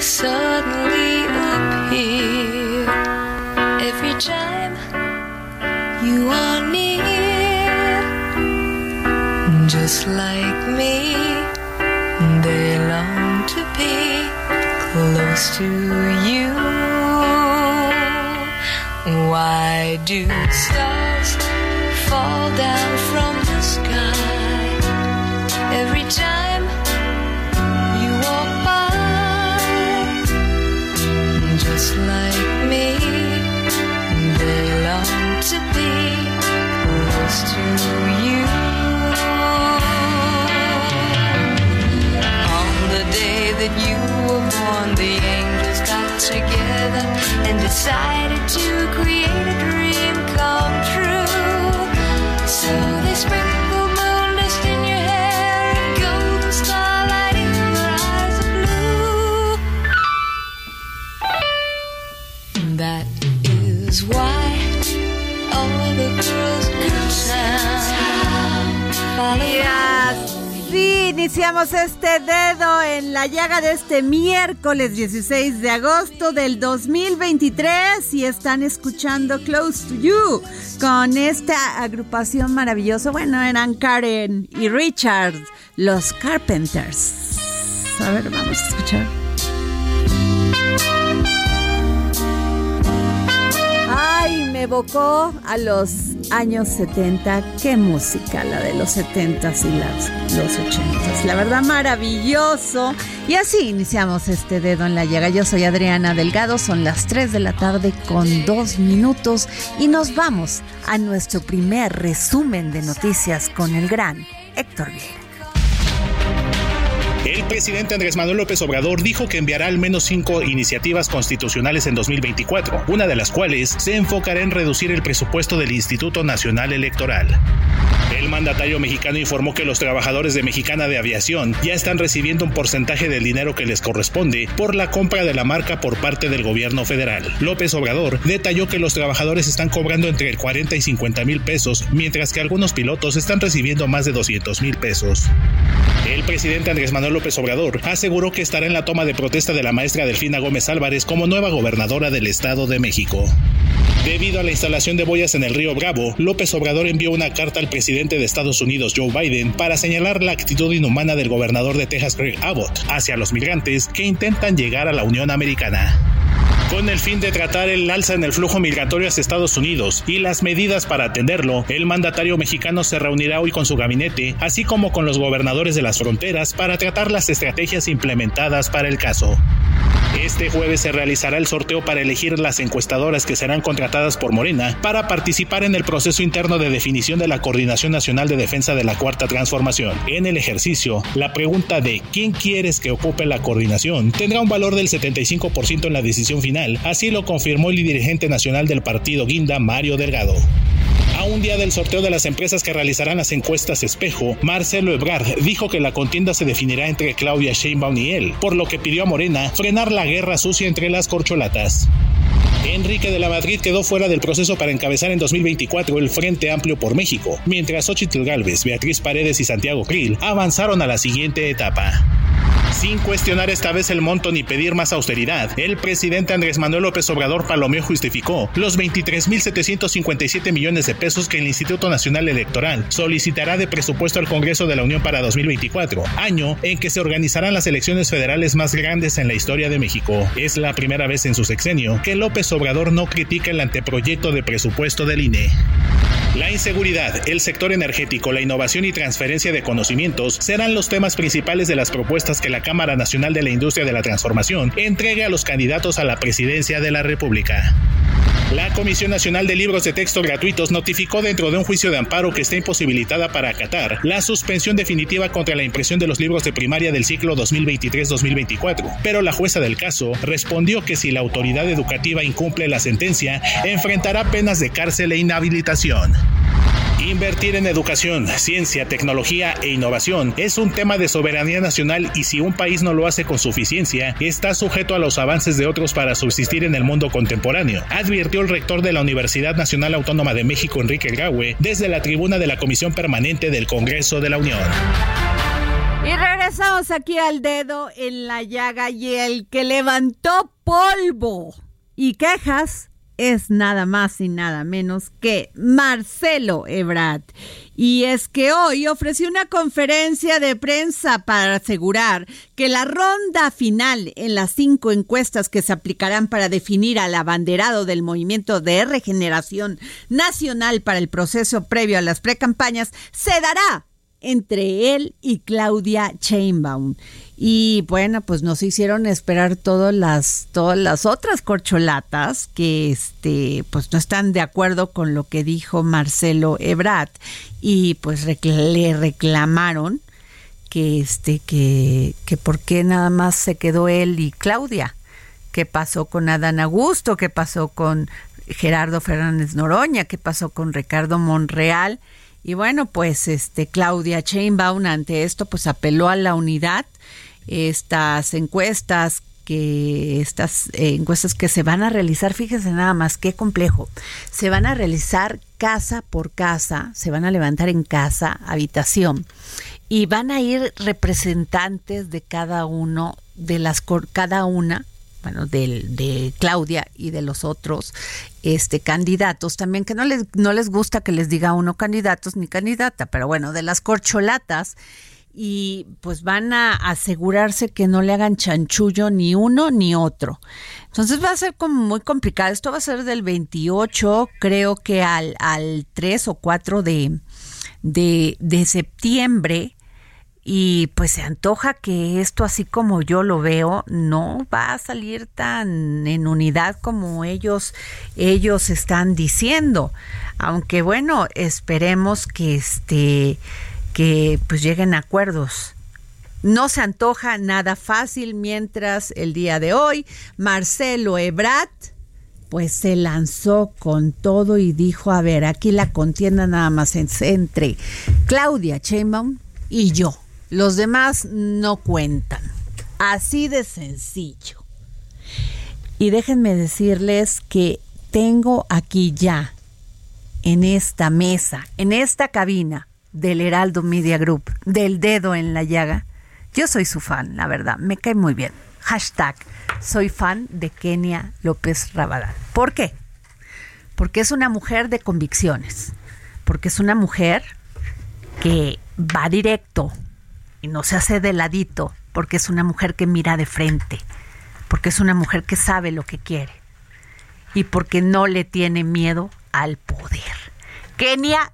suddenly appear every time you are near? Just like me, they long to be close to you. Why do stars fall down from the sky decided to create iniciamos este dedo en la llaga de este miércoles 16 de agosto del 2023 y están escuchando Close to You con esta agrupación maravillosa. Bueno, eran Karen y Richard, los Carpenters. A ver, vamos a escuchar. Evocó a los años 70. Qué música, la de los 70s y las, los 80s. La verdad, maravilloso. Y así iniciamos este dedo en la llaga. Yo soy Adriana Delgado, son las 3 de la tarde con dos minutos y nos vamos a nuestro primer resumen de noticias con el gran Héctor Vieira. El presidente Andrés Manuel López Obrador dijo que enviará al menos cinco iniciativas constitucionales en 2024, una de las cuales se enfocará en reducir el presupuesto del Instituto Nacional Electoral. El mandatario mexicano informó que los trabajadores de Mexicana de Aviación ya están recibiendo un porcentaje del dinero que les corresponde por la compra de la marca por parte del gobierno federal. López Obrador detalló que los trabajadores están cobrando entre 40 y 50 mil pesos, mientras que algunos pilotos están recibiendo más de 200 mil pesos. El presidente Andrés Manuel López Obrador aseguró que estará en la toma de protesta de la maestra Delfina Gómez Álvarez como nueva gobernadora del Estado de México. Debido a la instalación de boyas en el río Bravo, López Obrador envió una carta al presidente de Estados Unidos, Joe Biden, para señalar la actitud inhumana del gobernador de Texas, Greg Abbott, hacia los migrantes que intentan llegar a la Unión Americana. Con el fin de tratar el alza en el flujo migratorio hacia Estados Unidos y las medidas para atenderlo, el mandatario mexicano se reunirá hoy con su gabinete, así como con los gobernadores de las fronteras, para tratar las estrategias implementadas para el caso. Este jueves se realizará el sorteo para elegir las encuestadoras que serán contratadas por Morena para participar en el proceso interno de definición de la Coordinación Nacional de Defensa de la Cuarta Transformación. En el ejercicio, la pregunta de ¿quién quieres que ocupe la coordinación? tendrá un valor del 75% en la decisión final, así lo confirmó el dirigente nacional del partido Guinda, Mario Delgado. A un día del sorteo de las empresas que realizarán las encuestas espejo, Marcelo Ebrard dijo que la contienda se definirá entre Claudia Sheinbaum y él, por lo que pidió a Morena frenar la guerra sucia entre las corcholatas. Enrique de la Madrid quedó fuera del proceso para encabezar en 2024 el Frente Amplio por México, mientras Xochitl Galvez, Beatriz Paredes y Santiago Krill avanzaron a la siguiente etapa. Sin cuestionar esta vez el monto ni pedir más austeridad, el presidente Andrés Manuel López Obrador Palomeo justificó los 23.757 millones de pesos que el Instituto Nacional Electoral solicitará de presupuesto al Congreso de la Unión para 2024, año en que se organizarán las elecciones federales más grandes en la historia de México. Es la primera vez en su sexenio que López Obrador no critica el anteproyecto de presupuesto del INE. La inseguridad, el sector energético, la innovación y transferencia de conocimientos serán los temas principales de las propuestas que la Cámara Nacional de la Industria de la Transformación entregue a los candidatos a la presidencia de la República. La Comisión Nacional de Libros de Texto Gratuitos notificó dentro de un juicio de amparo que está imposibilitada para acatar la suspensión definitiva contra la impresión de los libros de primaria del ciclo 2023-2024, pero la jueza del caso respondió que si la autoridad educativa incumple la sentencia, enfrentará penas de cárcel e inhabilitación. Invertir en educación, ciencia, tecnología e innovación es un tema de soberanía nacional y si un país no lo hace con suficiencia, está sujeto a los avances de otros para subsistir en el mundo contemporáneo, advirtió el rector de la Universidad Nacional Autónoma de México, Enrique Graue, desde la tribuna de la Comisión Permanente del Congreso de la Unión. Y regresamos aquí al dedo en la llaga y el que levantó polvo y quejas es nada más y nada menos que Marcelo Ebrard. Y es que hoy ofreció una conferencia de prensa para asegurar que la ronda final en las cinco encuestas que se aplicarán para definir al abanderado del movimiento de regeneración nacional para el proceso previo a las precampañas se dará entre él y Claudia Chainbaum. Y bueno, pues nos hicieron esperar todas las, todas las otras corcholatas que este, pues no están de acuerdo con lo que dijo Marcelo Ebrard. Y pues le reclamaron que este, que, que por qué nada más se quedó él y Claudia. ¿Qué pasó con Adán Augusto? ¿Qué pasó con Gerardo Fernández Noroña? ¿Qué pasó con Ricardo Monreal? Y bueno, pues este Claudia Chainbaum ante esto pues apeló a la unidad. Estas encuestas que estas eh, encuestas que se van a realizar, fíjense nada más qué complejo, se van a realizar casa por casa, se van a levantar en casa, habitación, y van a ir representantes de cada uno, de las cada una, bueno, de, de Claudia y de los otros este candidatos también que no les no les gusta que les diga uno candidatos ni candidata, pero bueno, de las corcholatas y pues van a asegurarse que no le hagan chanchullo ni uno ni otro. Entonces va a ser como muy complicado. Esto va a ser del 28, creo que al, al 3 o 4 de, de, de septiembre. Y pues se antoja que esto, así como yo lo veo, no va a salir tan en unidad como ellos, ellos están diciendo. Aunque bueno, esperemos que este que pues lleguen a acuerdos. No se antoja nada fácil mientras el día de hoy Marcelo Ebrat pues se lanzó con todo y dijo, a ver, aquí la contienda nada más entre Claudia Sheinbaum y yo. Los demás no cuentan. Así de sencillo. Y déjenme decirles que tengo aquí ya, en esta mesa, en esta cabina, del Heraldo Media Group, del dedo en la llaga. Yo soy su fan, la verdad, me cae muy bien. Hashtag, soy fan de Kenia López Rabadán. ¿Por qué? Porque es una mujer de convicciones, porque es una mujer que va directo y no se hace de ladito, porque es una mujer que mira de frente, porque es una mujer que sabe lo que quiere y porque no le tiene miedo al poder. Kenia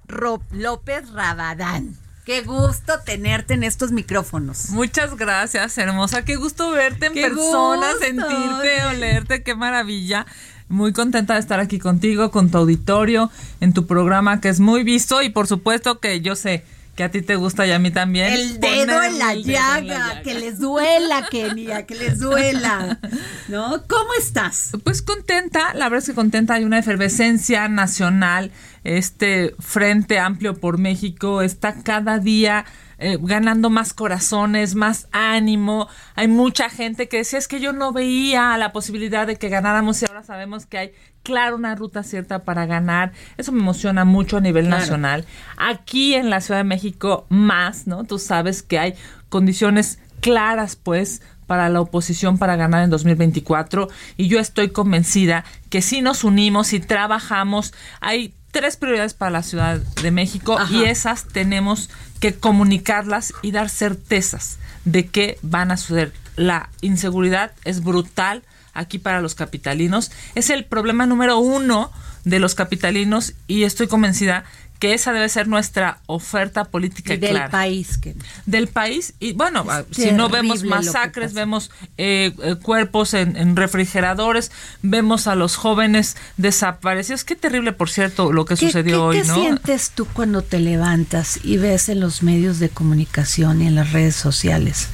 López Rabadán. Qué gusto tenerte en estos micrófonos. Muchas gracias, hermosa. Qué gusto verte en persona, sentirte, olerte, qué maravilla. Muy contenta de estar aquí contigo, con tu auditorio, en tu programa que es muy visto y por supuesto que yo sé que a ti te gusta y a mí también. El dedo, en la, llaga, que les duela, Kenia, que les duela. ¿No? ¿Cómo estás? Pues contenta, la verdad es que contenta, hay una efervescencia nacional, este Frente Amplio por México está cada día eh, ganando más corazones, más ánimo. Hay mucha gente que decía es que yo no veía la posibilidad de que ganáramos y ahora sabemos que hay claro una ruta cierta para ganar. Eso me emociona mucho a nivel nacional. Aquí en la Ciudad de México más, ¿no? Tú sabes que hay condiciones claras, pues, para la oposición para ganar en 2024 y yo estoy convencida que si nos unimos y trabajamos, hay tres prioridades para la Ciudad de México y esas tenemos que comunicarlas y dar certezas de que van a suceder. La inseguridad es brutal aquí para los capitalinos. Es el problema número uno de los capitalinos y estoy convencida que esa debe ser nuestra oferta política y del país que del país y bueno si no vemos masacres vemos eh, eh, cuerpos en, refrigeradores vemos a los jóvenes desaparecidos. Qué terrible por cierto lo que sucedió hoy ¿qué sientes tú cuando te levantas y ves en los medios de comunicación y en las redes sociales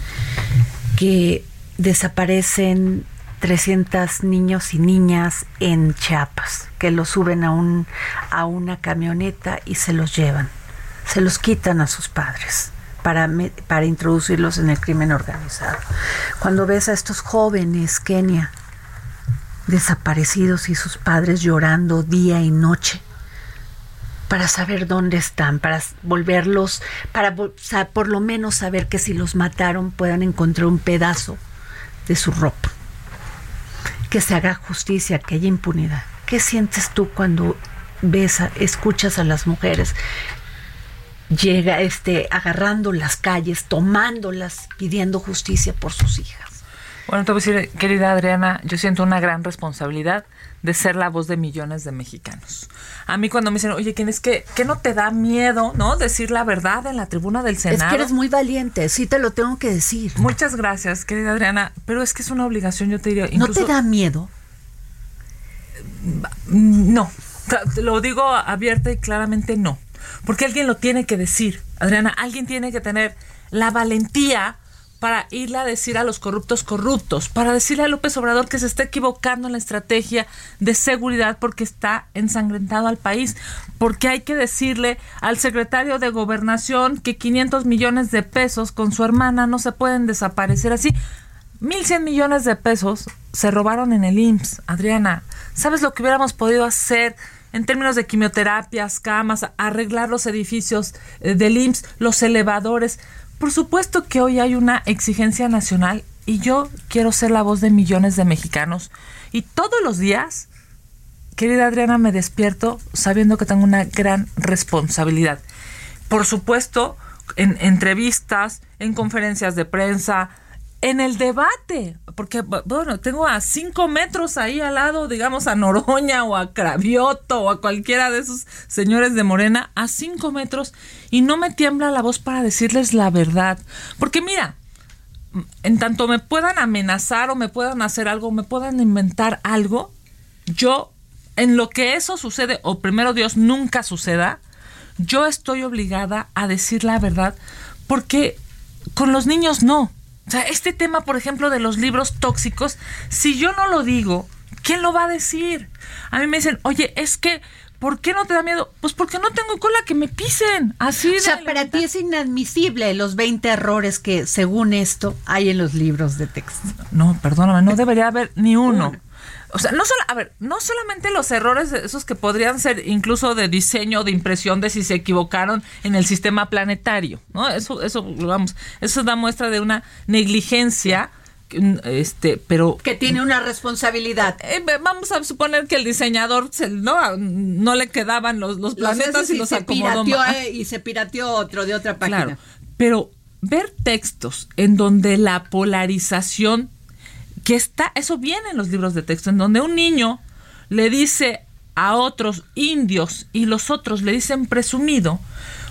que desaparecen 300 niños y niñas en Chiapas, que los suben a, un, a una camioneta y se los llevan, se los quitan a sus padres para, para introducirlos en el crimen organizado. Cuando ves a estos jóvenes, Kenia, desaparecidos y sus padres llorando día y noche, para saber dónde están, para volverlos, para por lo menos saber que si los mataron puedan encontrar un pedazo de su ropa que se haga justicia, que haya impunidad. ¿Qué sientes tú cuando ves, escuchas a las mujeres llega este agarrando las calles, tomándolas, pidiendo justicia por sus hijas? Bueno, te voy a decir, querida Adriana, yo siento una gran responsabilidad de ser la voz de millones de mexicanos. A mí cuando me dicen, oye, ¿quién es que, que no te da miedo, no? Decir la verdad en la tribuna del Senado. Es que eres muy valiente, sí te lo tengo que decir. Muchas gracias, querida Adriana, pero es que es una obligación, yo te diría. ¿No te da miedo? No, lo digo abierta y claramente no. Porque alguien lo tiene que decir, Adriana, alguien tiene que tener la valentía para irle a decir a los corruptos corruptos, para decirle a López Obrador que se está equivocando en la estrategia de seguridad porque está ensangrentado al país, porque hay que decirle al secretario de gobernación que 500 millones de pesos con su hermana no se pueden desaparecer así. 1.100 millones de pesos se robaron en el IMSS, Adriana. ¿Sabes lo que hubiéramos podido hacer en términos de quimioterapias, camas, arreglar los edificios eh, del IMSS, los elevadores? Por supuesto que hoy hay una exigencia nacional y yo quiero ser la voz de millones de mexicanos. Y todos los días, querida Adriana, me despierto sabiendo que tengo una gran responsabilidad. Por supuesto, en entrevistas, en conferencias de prensa, en el debate, porque bueno, tengo a cinco metros ahí al lado, digamos, a Noroña o a Cravioto o a cualquiera de esos señores de Morena, a cinco metros, y no me tiembla la voz para decirles la verdad. Porque mira, en tanto me puedan amenazar o me puedan hacer algo, me puedan inventar algo, yo, en lo que eso sucede, o primero Dios nunca suceda, yo estoy obligada a decir la verdad, porque con los niños no. O sea, este tema, por ejemplo, de los libros tóxicos, si yo no lo digo, ¿quién lo va a decir? A mí me dicen, oye, es que, ¿por qué no te da miedo? Pues porque no tengo cola que me pisen. Así O sea, para ti es inadmisible los 20 errores que, según esto, hay en los libros de texto. No, perdóname, no debería haber ni uno. O sea, no solo, a ver, no solamente los errores esos que podrían ser incluso de diseño, de impresión de si se equivocaron en el sistema planetario, ¿no? Eso, eso, vamos, eso da muestra de una negligencia este pero que tiene una responsabilidad. Eh, vamos a suponer que el diseñador no no le quedaban los, los planetas y, los se acomodó eh, y se pirateó otro de otra página. Claro, pero ver textos en donde la polarización que está, eso viene en los libros de texto, en donde un niño le dice a otros indios y los otros le dicen presumido,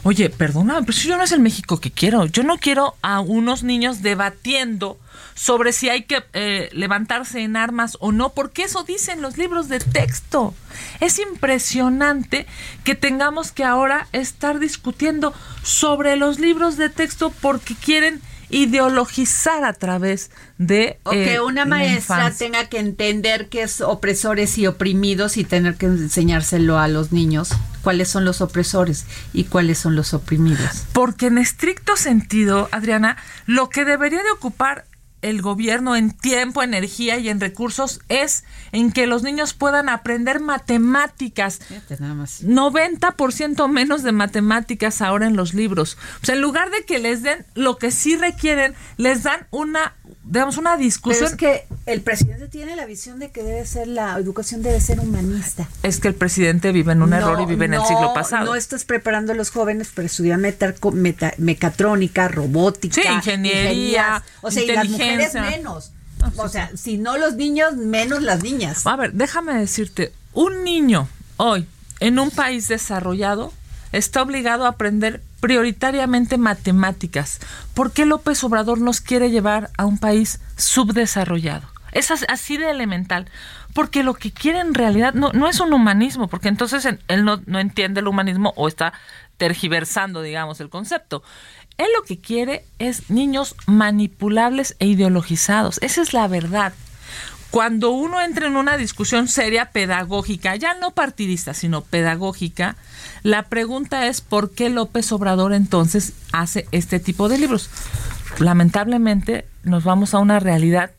oye, perdona, pero si yo no es el México que quiero, yo no quiero a unos niños debatiendo sobre si hay que eh, levantarse en armas o no, porque eso dicen los libros de texto. Es impresionante que tengamos que ahora estar discutiendo sobre los libros de texto porque quieren ideologizar a través de... O que eh, una maestra tenga que entender que es opresores y oprimidos y tener que enseñárselo a los niños cuáles son los opresores y cuáles son los oprimidos. Porque en estricto sentido, Adriana, lo que debería de ocupar el gobierno en tiempo, energía y en recursos es en que los niños puedan aprender matemáticas. Nada más. 90% menos de matemáticas ahora en los libros. O sea, en lugar de que les den lo que sí requieren, les dan una, digamos, una Pero discusión. es que el presidente tiene la visión de que debe ser la educación debe ser humanista. Es que el presidente vive en un error y vive en el siglo pasado. No estás preparando a los jóvenes para estudiar meta- meta- mecatrónica, robótica, Sí, ingeniería, o sea, y las mujeres inteligencia. menos. O sea, si no los niños, menos las niñas. A ver, déjame decirte, un niño hoy en un país desarrollado está obligado a aprender prioritariamente matemáticas. ¿Por qué López Obrador nos quiere llevar a un país subdesarrollado? Es as- así de elemental. Porque lo que quiere en realidad no, no es un humanismo, porque entonces en- él no, no entiende el humanismo o está tergiversando, digamos, el concepto. Él lo que quiere es niños manipulables e ideologizados. Esa es la verdad cuando uno entra en una discusión seria pedagógica, ya no partidista, sino pedagógica, la pregunta es por qué López Obrador entonces hace este tipo de libros. Lamentablemente nos vamos a una realidad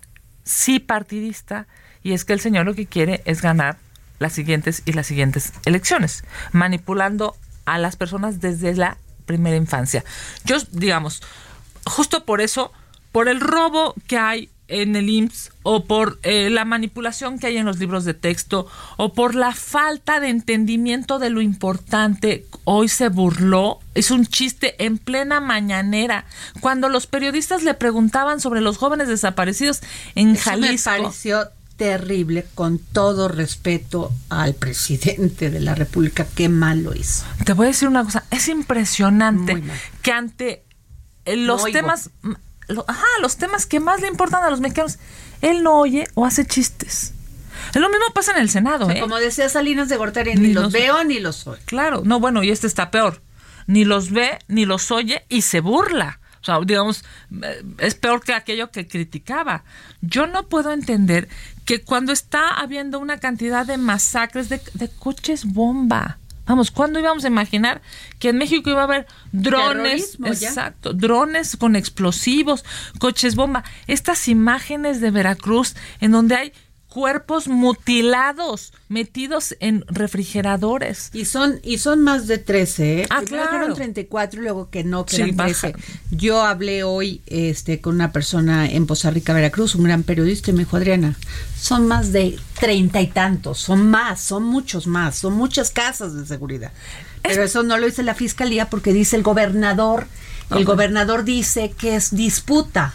sí partidista y es que el señor lo que quiere es ganar las siguientes y las siguientes elecciones, manipulando a las personas desde la primera infancia. Yo, digamos, justo por eso, por el robo que hay en el IMSS o por eh, la manipulación que hay en los libros de texto o por la falta de entendimiento de lo importante, hoy se burló, es un chiste en plena mañanera, cuando los periodistas le preguntaban sobre los jóvenes desaparecidos en Eso Jalisco. me pareció terrible, con todo respeto al presidente de la República, qué mal lo hizo. Te voy a decir una cosa, es impresionante que ante eh, los No temas, lo- ajá, los temas que más le importan a los mexicanos, él no oye o hace chistes. Es lo mismo pasa en el Senado, O sea, ¿eh? como decía Salinas de Gortari, ni, Ni los los- veo ni los oigo. Claro, no, bueno, y este está peor. Ni los ve, ni los oye y se burla. O sea, digamos, eh, es peor que aquello que criticaba. Yo no puedo entender que cuando está habiendo una cantidad de masacres de, de coches bomba, vamos, ¿cuándo íbamos a imaginar que en México iba a haber drones, exacto, drones con explosivos, coches bomba? Estas imágenes de Veracruz en donde hay cuerpos mutilados metidos en refrigeradores. Y son, y son más de 13, ¿eh? Ah, Primero claro. fueron 34 y luego que no, que Sí, eran baja. 13. Yo hablé hoy este, con una persona en Poza Rica, Veracruz, un gran periodista, y me dijo, Adriana, son más de treinta y tantos, son más, son muchos más, son muchas casas de seguridad. Pero eso no lo dice la fiscalía porque dice el gobernador, el gobernador dice que es disputa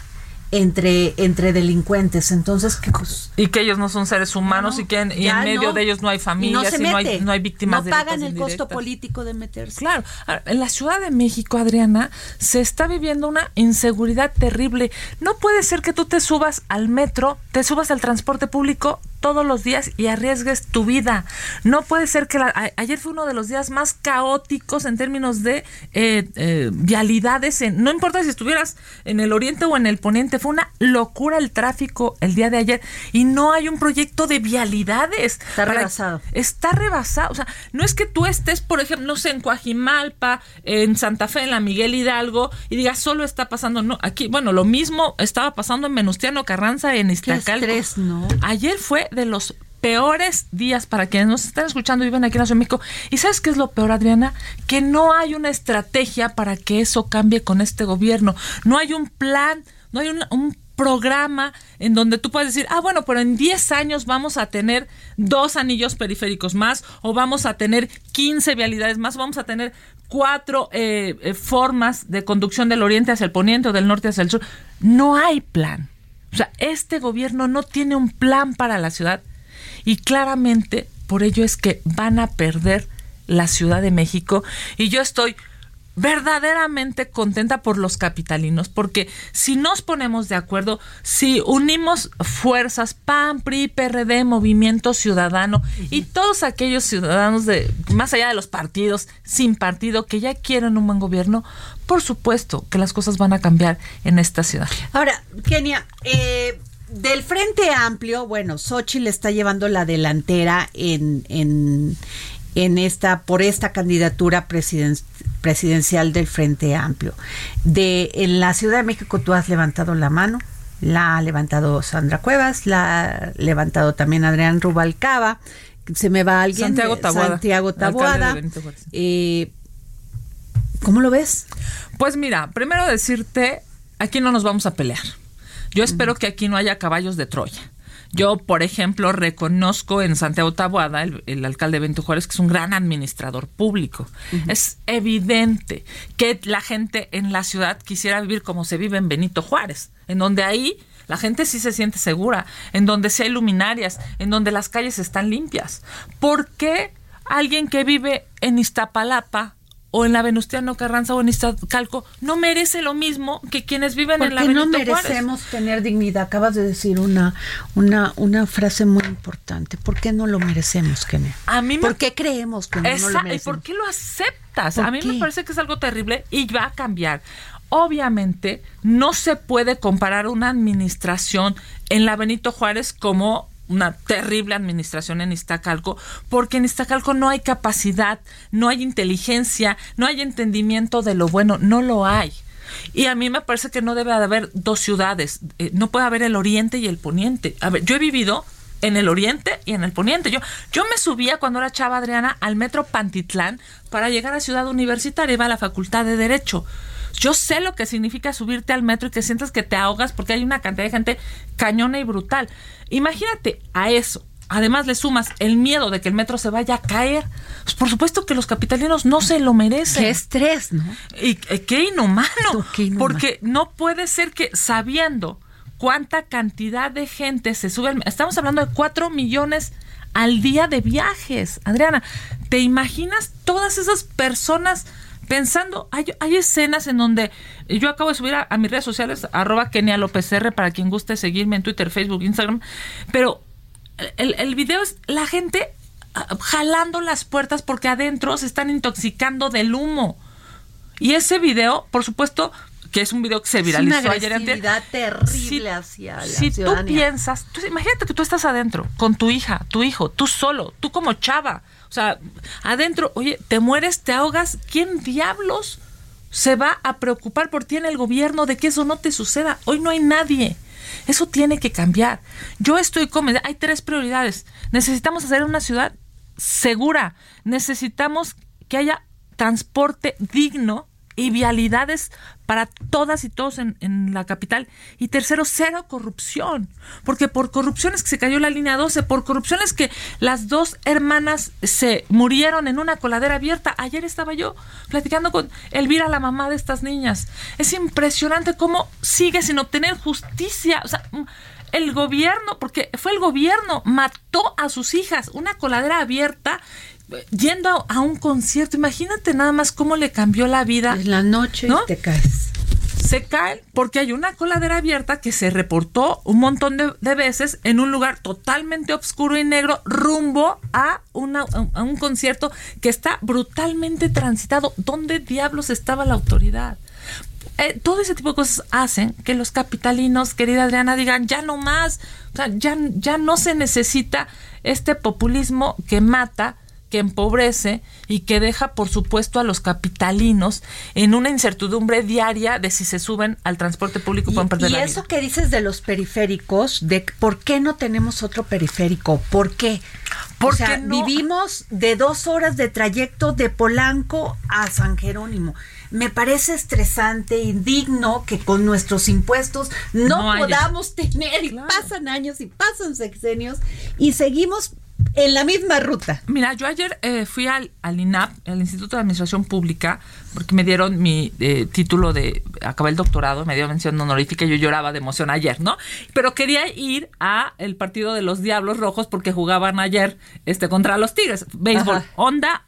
entre, entre delincuentes. Entonces, que pues, y que ellos no son seres humanos no, y que en, y ya en medio no. de ellos no hay familias se y no, hay, no víctimas No pagan el costo político de meterse. Claro, Ahora, en la Ciudad de México, Adriana, se está viviendo una inseguridad terrible. No puede ser que tú te subas al metro, te subas al transporte público todos los días y arriesgues tu vida. No puede ser que la- a- ayer fue uno de los días más caóticos en términos de eh, eh, vialidades. En, no importa si estuvieras en el oriente o en el poniente, fue una locura el tráfico el día de ayer y no hay un proyecto de vialidades. Está rebasado. Está rebasado. O sea, no es que tú estés, por ejemplo, no sé, en Coajimalpa, en Santa Fe, en la Miguel Hidalgo, y digas, solo está pasando. No, aquí, bueno, lo mismo estaba pasando en Venustiano Carranza, en Iztacalco. estrés, ¿no? Ayer fue de los peores días para quienes nos están escuchando y viven aquí en la México. ¿Y sabes qué es lo peor, Adriana? Que no hay una estrategia para que eso cambie con este gobierno. No hay un plan, no hay un, un programa en donde tú puedes decir, ah, bueno, pero en 10 años vamos a tener dos anillos periféricos más, o vamos a tener 15 vialidades más, o vamos a tener cuatro eh, eh, formas de conducción del oriente hacia el poniente o del norte hacia el sur. No hay plan. O sea, este gobierno no tiene un plan para la ciudad y claramente por ello es que van a perder la Ciudad de México. Y yo estoy verdaderamente contenta por los capitalinos, porque si nos ponemos de acuerdo, si unimos fuerzas, PAN, PRI, PRD, Movimiento Ciudadano y todos aquellos ciudadanos de más allá de los partidos, sin partido, que ya quieren un buen gobierno, por supuesto que las cosas van a cambiar en esta ciudad. Ahora, Kenia, eh, del Frente Amplio, bueno, Xochitl está llevando la delantera en, en, en esta por esta candidatura presiden- presidencial del Frente Amplio. De en la Ciudad de México tú has levantado la mano, la ha levantado Sandra Cuevas, la ha levantado también Adrián Rubalcaba. Se me va alguien. Santiago Taboada, Santiago Taboada. Eh, ¿Cómo lo ves? Pues mira, primero decirte, aquí no nos vamos a pelear. Yo espero que aquí no haya caballos de Troya. Yo, por ejemplo, reconozco en Santiago Taboada, el, el alcalde de Benito Juárez, que es un gran administrador público. Es evidente que la gente en la ciudad quisiera vivir como se vive en Benito Juárez, en donde ahí la gente sí se siente segura, en donde sí hay luminarias, en donde las calles están limpias. ¿Por qué alguien que vive en Iztapalapa o en la Venustiano Carranza o en Iztacalco no merece lo mismo que quienes viven en la Porque no Benito Juárez? merecemos tener dignidad. Acabas de decir una, una, una frase muy importante. ¿Por qué no lo merecemos, Kenia? A mí me- ¿Por qué creemos que no, no Esa- lo ¿Y por qué lo aceptas? ¿Por a mí qué? me parece que es algo terrible y va a cambiar. Obviamente, no se puede comparar una administración en la Benito Juárez como una terrible administración en Iztacalco, porque en Iztacalco no hay capacidad, no hay inteligencia, no hay entendimiento de lo bueno, no lo hay. Y a mí me parece que no debe de haber dos ciudades, eh, no puede haber el oriente y el poniente. A ver, yo he vivido en el oriente y en el poniente. Yo, yo me subía cuando era chava Adriana al metro Pantitlán para llegar a Ciudad Universitaria, iba a la Facultad de Derecho. Yo sé lo que significa subirte al metro y que sientas que te ahogas porque hay una cantidad de gente cañona y brutal. Imagínate a eso. Además le sumas el miedo de que el metro se vaya a caer. Pues por supuesto que los capitalinos no se lo merecen. Qué estrés, ¿no? Y eh, qué inhumano, Qué inhumano. porque no puede ser que sabiendo cuánta cantidad de gente se sube, estamos hablando de 4 millones al día de viajes. Adriana, ¿te imaginas todas esas personas pensando? Hay, escenas en donde yo acabo de subir a, a mis redes sociales, arroba Kenia López R, para quien guste seguirme en Twitter, Facebook, Instagram, pero el, el video es la gente ah, jalando las puertas porque adentro se están intoxicando del humo. Y ese video, por supuesto, que es un video que se viralizó una ayer agresividad terrible hacia la Si tú piensas, tú- imagínate que tú estás adentro con tu hija, tu hijo, tú solo, tú como chava. O sea, adentro, oye, te mueres, te ahogas, ¿quién diablos se va a preocupar por ti en el gobierno de que eso no te suceda? Hoy no hay nadie. Eso tiene que cambiar. Yo estoy convencida, hay tres prioridades. Necesitamos hacer una ciudad segura. Necesitamos que haya transporte digno y vialidades para todas y todos en, en la capital. Y tercero, cero corrupción. Porque por corrupción es que se cayó la línea 12, por corrupción es que las dos hermanas se murieron en una coladera abierta. Ayer estaba yo platicando con Elvira, la mamá de estas niñas. Es impresionante cómo sigue sin obtener justicia. O sea, el gobierno, porque fue el gobierno, mató a sus hijas, una coladera abierta, yendo a, a un concierto. Imagínate nada más cómo le cambió la vida. En la noche ¿No? te caes. Se caen porque hay una coladera abierta que se reportó un montón de, de veces en un lugar totalmente oscuro y negro rumbo a, una, a un concierto que está brutalmente transitado. ¿Dónde diablos estaba la autoridad? Eh, todo ese tipo de cosas hacen que los capitalinos, querida Adriana, digan ya no más, o sea, ya, ya no se necesita este populismo que mata, que empobrece y que deja, por supuesto, a los capitalinos en una incertidumbre diaria de si se suben al transporte público pueden perder Y, y la eso vida. que dices de los periféricos, de por qué no tenemos otro periférico, ¿por qué? Porque o sea, no- vivimos de dos horas de trayecto de Polanco a San Jerónimo. Me parece estresante, indigno que con nuestros impuestos no, podamos tener, y pasan años y pasan sexenios, y seguimos en la misma ruta. Mira, yo ayer eh, fui al, al INAP, al Instituto de Administración Pública, porque me dieron mi eh, título de, acabé el doctorado, me dio mención honorífica y yo lloraba de emoción ayer, ¿no? Pero quería ir a el partido de los Diablos Rojos porque jugaban ayer este contra los Tigres, béisbol, Ajá. onda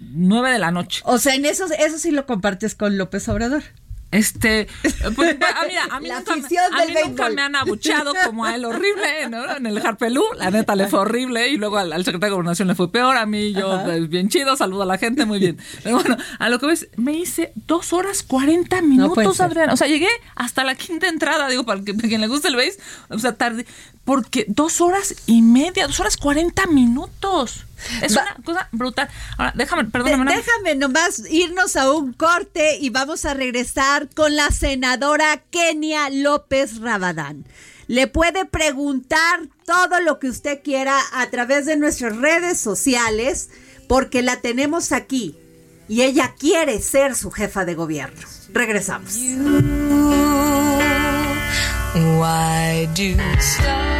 9 de la noche. O sea, en eso, eso sí lo compartes con López Obrador. Este, pues, a, mira, a mí, La nunca, a mí nunca me han abuchado como a él horrible, ¿no? En el Harpelú, la neta le fue horrible y luego al, al secretario de Gobernación le fue peor, a mí yo pues, bien chido, saludo a la gente, muy bien. Pero bueno, a lo que ves, me hice dos horas 40 puede minutos, ser. Adrián. O sea, llegué hasta la quinta entrada, digo, para, que, para quien le guste el béis, o sea, tarde. Porque dos horas y media, dos horas cuarenta minutos. Es una cosa brutal. Ahora, déjame, perdóname. déjame nomás irnos a un corte y vamos a regresar con la senadora Kenia López Rabadán. Le puede preguntar todo lo que usted quiera a través de nuestras redes sociales porque la tenemos aquí y ella quiere ser su jefa de gobierno. Regresamos. Why do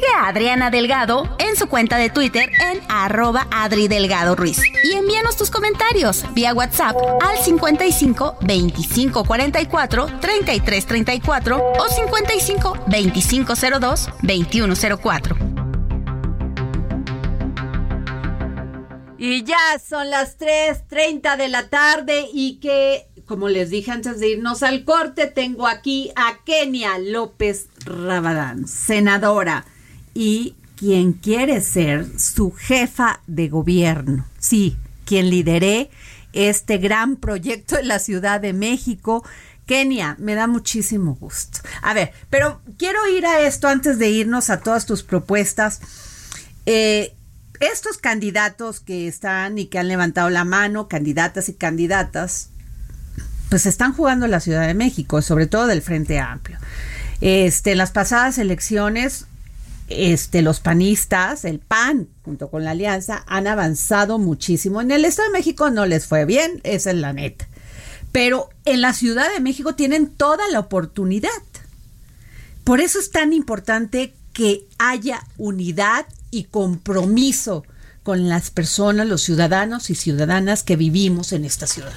Sigue a Adriana Delgado en su cuenta de Twitter en arroba Adri Delgado Ruiz. Y envíanos tus comentarios vía WhatsApp al 55 25 44 33 34 o 55 25 02 21 04. Y ya son las 3.30 de la tarde y que, como les dije antes de irnos al corte, tengo aquí a Kenia López Rabadán, senadora y quien quiere ser su jefa de gobierno. Sí, quien lideré este gran proyecto en la Ciudad de México. Kenia, me da muchísimo gusto. A ver, pero quiero ir a esto antes de irnos a todas tus propuestas. Eh, estos candidatos que están y que han levantado la mano, candidatas y candidatas, pues están jugando en la Ciudad de México, sobre todo del Frente Amplio. Este, en las pasadas elecciones, este, los panistas, el PAN, junto con la Alianza, han avanzado muchísimo. En el Estado de México no les fue bien, esa es la neta. Pero en la Ciudad de México tienen toda la oportunidad. Por eso es tan importante que haya unidad y compromiso con las personas, los ciudadanos y ciudadanas que vivimos en esta ciudad.